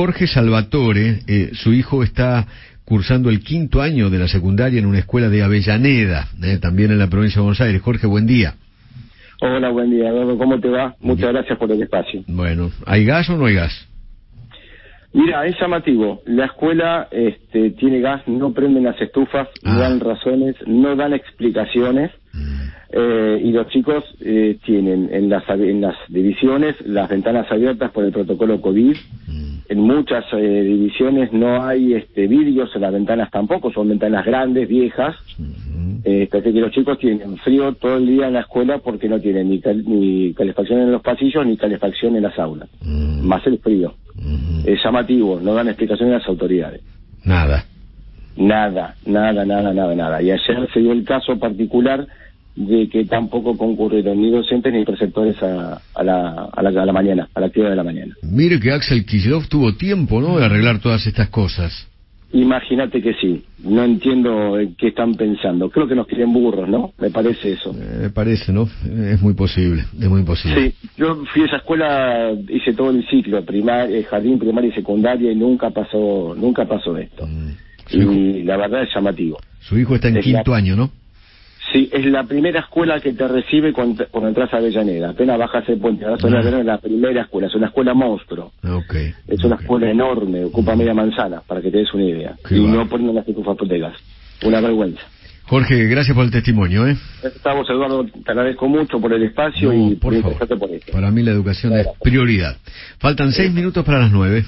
Jorge Salvatore, eh, su hijo está cursando el quinto año de la secundaria en una escuela de Avellaneda, eh, también en la provincia de Buenos Aires. Jorge, buen día. Hola, buen día. ¿Cómo te va? Muchas gracias por el espacio. Bueno, ¿hay gas o no hay gas? Mira, es llamativo. La escuela este, tiene gas, no prenden las estufas, no Ah. dan razones, no dan explicaciones. Eh, y los chicos eh, tienen en las, en las divisiones las ventanas abiertas por el protocolo COVID. En muchas eh, divisiones no hay este, vidrios en las ventanas tampoco, son ventanas grandes, viejas. Eh, así que los chicos tienen frío todo el día en la escuela porque no tienen ni, cal- ni calefacción en los pasillos ni calefacción en las aulas. Más el frío. Es llamativo, no dan explicaciones las autoridades. Nada. Nada, nada, nada, nada, nada. Y ayer se dio el caso particular de que tampoco concurrieron ni docentes ni preceptores a, a, la, a, la, a la mañana, a la actividad de la mañana. Mire que Axel Kicillof tuvo tiempo, ¿no?, de arreglar todas estas cosas. Imagínate que sí, no entiendo en qué están pensando. Creo que nos quieren burros, ¿no? Me parece eso. Eh, Me parece, ¿no? Es muy posible, es muy posible. Sí, yo fui a esa escuela, hice todo el ciclo, primar, eh, jardín, primaria y secundaria y nunca pasó, nunca pasó esto. Hijo, Y la verdad es llamativo. su hijo está en Es la- quinto año, ¿no? Sí, es la primera escuela que te recibe cuando, cuando entras a Avellaneda. Apenas bajas el puente. Ahora son Ah. es la primera escuela. Es una escuela monstruo. Ok. Es una escuela enorme. Ocupa media manzana, para que te des una idea. Qué y no ponen las estufas de gas. Una vergüenza. Jorge, gracias por el testimonio, ¿eh? Estamos, Eduardo. Te agradezco mucho por el espacio No, y por favor. por esto. Para mí la educación es prioridad. Faltan seis minutos para las nueve.